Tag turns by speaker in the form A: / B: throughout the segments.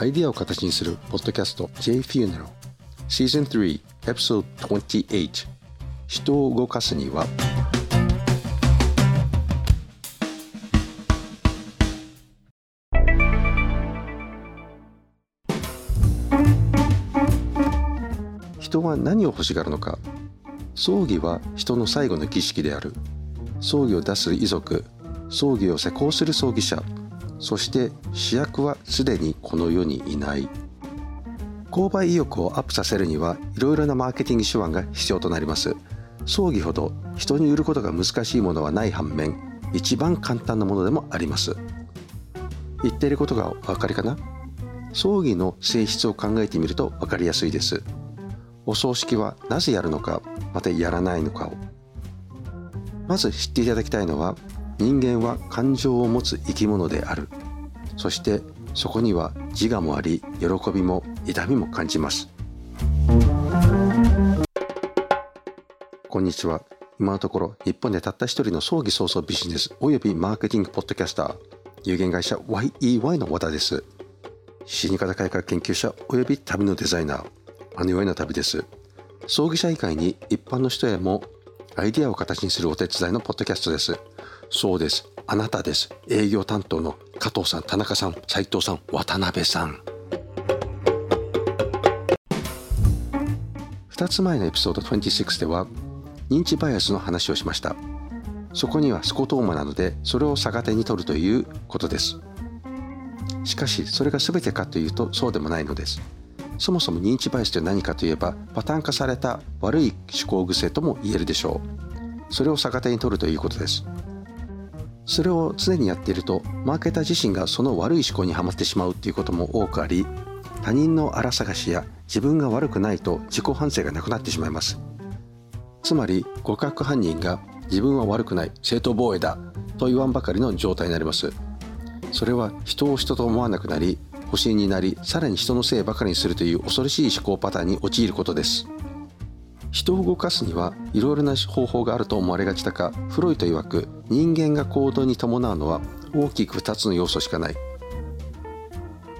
A: アイディアを形にするポッドキャスト J Funeral Season 3 Episode 28人を動かすには。人は何を欲しがるのか。葬儀は人の最後の儀式である。葬儀を出す遺族。葬儀を施工する葬儀者。そして主役はすでにこの世にいない。購買意欲をアップさせるにはいろいろなマーケティング手腕が必要となります。葬儀ほど人に売ることが難しいものはない反面一番簡単なものでもあります。言っていることがお分かりかな？葬儀の性質を考えてみると分かりやすいです。お葬式はなぜやるのかまたやらないのかを。まず知っていただきたいのは人間は感情を持つ生き物である。そしてそこには自我もあり喜びも痛みも感じます。こんにちは。今のところ日本でたった一人の葬儀早々ビジネスおよびマーケティングポッドキャスター有限会社 YEY の和田です。死に方改革研究者および旅のデザイナーあの世への旅です。葬儀者以外に一般の人へもアイデアを形にするお手伝いのポッドキャストです。そうです。あなたです。営業担当の加藤さん田中さん斉藤さん渡辺さん。2つ前のエピソード26では認知バイアスの話をしました。そこにはスコトーマなのでそれを逆手に取るということです。しかしそれが全てかというとそうでもないのです。そもそも認知バイアスとは何かといえばパターン化された悪い思考癖とも言えるでしょう。それを逆手に取るということです。それを常にやっているとマーケター自身がその悪い思考にはまってしまうということも多くあり他人の荒探しや自分が悪くないと自己反省がなくなってしまいます。つまり互角犯人が自分は悪くない正当防衛だと言わんばかりの状態になります。それは人を人と思わなくなり保身になりさらに人のせいばかりにするという恐ろしい思考パターンに陥ることです。人を動かすにはいろいろな方法があると思われがちだがフロイト曰く人間が行動に伴うのは大きく2つの要素しかない。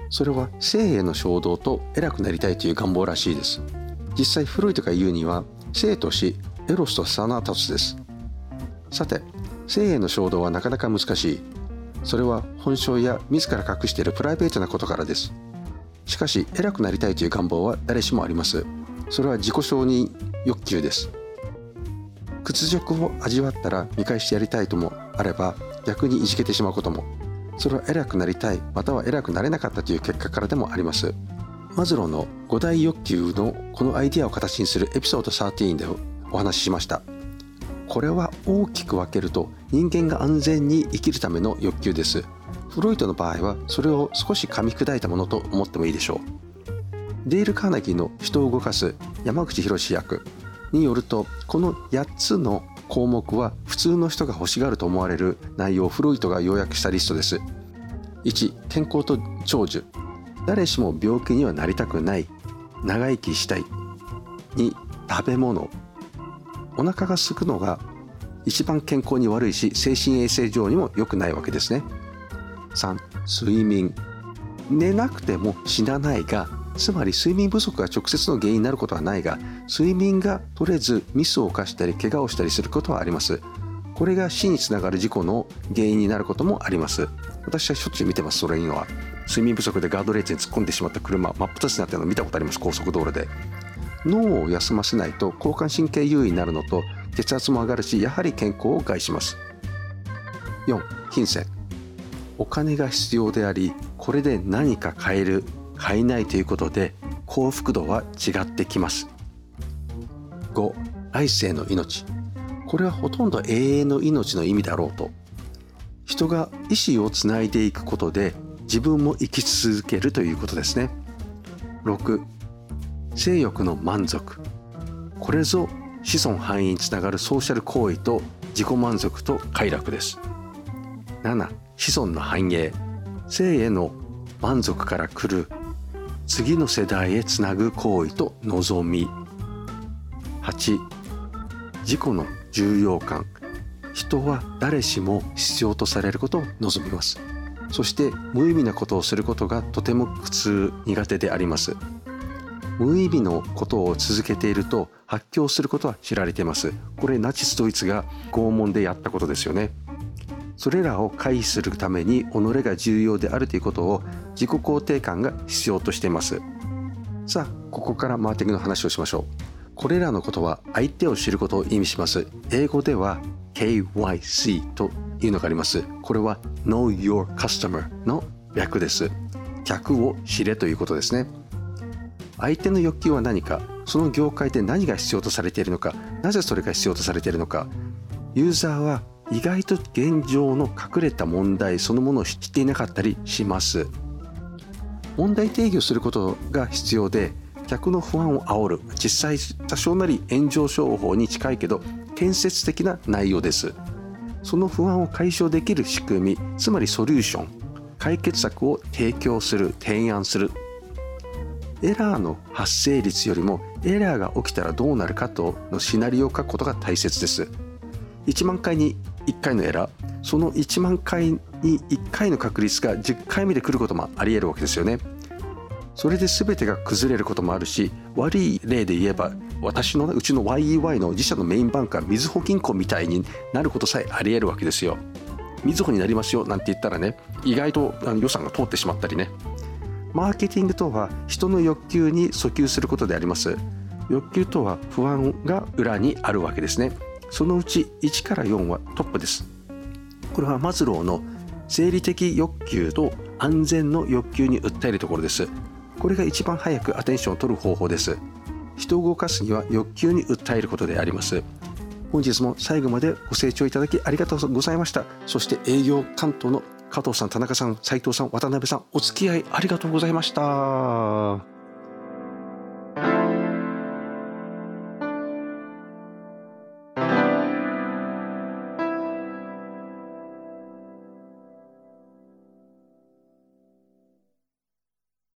A: それは生への衝動と偉くなりたいという願望らしいです。実際フロイトが言うには生と死エロスとサナタスです。さて生への衝動はなかなか難しい。それは本性や自ら隠しているプライベートなことからです。しかし偉くなりたいという願望は誰しもあります。それは自己承認欲求です。屈辱を味わったら見返してやりたいともあれば逆にいじけてしまうことも。それは偉くなりたいまたは偉くなれなかったという結果からでもあります。マズローの5大欲求のこのアイデアを形にするエピソード13でお話ししました。これは大きく分けると人間が安全に生きるための欲求です。フロイトの場合はそれを少し噛み砕いたものと思ってもいいでしょう。デール・カーナギーの人を動かす山口博役によるとこの8つの項目は普通の人が欲しがると思われる内容をフロイトが要約したリストです。1健康と長寿。誰しも病気にはなりたくない。長生きしたい。2食べ物。お腹が空くのが一番健康に悪いし精神衛生上にも良くないわけですね。3睡眠。寝なくても死なないがつまり睡眠不足が直接の原因になることはないが睡眠が取れずミスを犯したり怪我をしたりすることはあります。これが死につながる事故の原因になることもあります。私はしょっちゅう見てますそれには。睡眠不足でガードレールに突っ込んでしまった車真っ二つになってるの見たことあります高速道路で。脳を休ませないと交感神経優位になるのと血圧も上がるしやはり健康を害します。4金銭お金が必要でありこれで何か買える。買えないということで幸福度は違ってきます。5来世の命。これはほとんど永遠の命の意味だろうと。人が意志をつないでいくことで自分も生き続けるということですね。6性欲の満足。これぞ子孫繁栄につながるソーシャル行為と自己満足と快楽です。7子孫の繁栄。性への満足から来る次の世代へつなぐ行為と望み。8自己の重要感。人は誰しも必要とされることを望みます。そして無意味なことをすることがとても苦痛苦手であります。無意味のことを続けていると発狂することは知られています。これナチスドイツが拷問でやったことですよね。それらを回避するために己が重要であるということを自己肯定感が必要としています。さあここからマーティングの話をしましょう。これらのことは相手を知ることを意味します。英語では KYC というのがあります。これは Know Your Customer の略です。客を知れということですね。相手の欲求は何かその業界で何が必要とされているのかなぜそれが必要とされているのか。ユーザーは意外と現状の隠れた問題そのものを知っていなかったりします。問題定義をすることが必要で客の不安を煽る実際多少なり炎上商法に近いけど建設的な内容です。その不安を解消できる仕組みつまりソリューション解決策を提供する提案する。エラーの発生率よりもエラーが起きたらどうなるかとのシナリオを書くことが大切です。1万回に1回のエラーその1万回に1回の確率が10回目で来ることもありえるわけですよね。それで全てが崩れることもあるし悪い例で言えば私のうちの YEY の自社のメインバンクはみずほ銀行みたいになることさえありえるわけですよ。みずほになりますよなんて言ったらね意外と予算が通ってしまったりね。マーケティングとは人の欲求に訴求することであります。欲求とは不安が裏にあるわけですね。そのうち1から4はトップです。これはマズローの生理的欲求と安全の欲求に訴えるところです。これが一番早くアテンションを取る方法です。人を動かすには欲求に訴えることであります。本日も最後までご清聴いただきありがとうございました。そして営業関東の加藤さん田中さん斉藤さん渡辺さんお付き合いありがとうございました。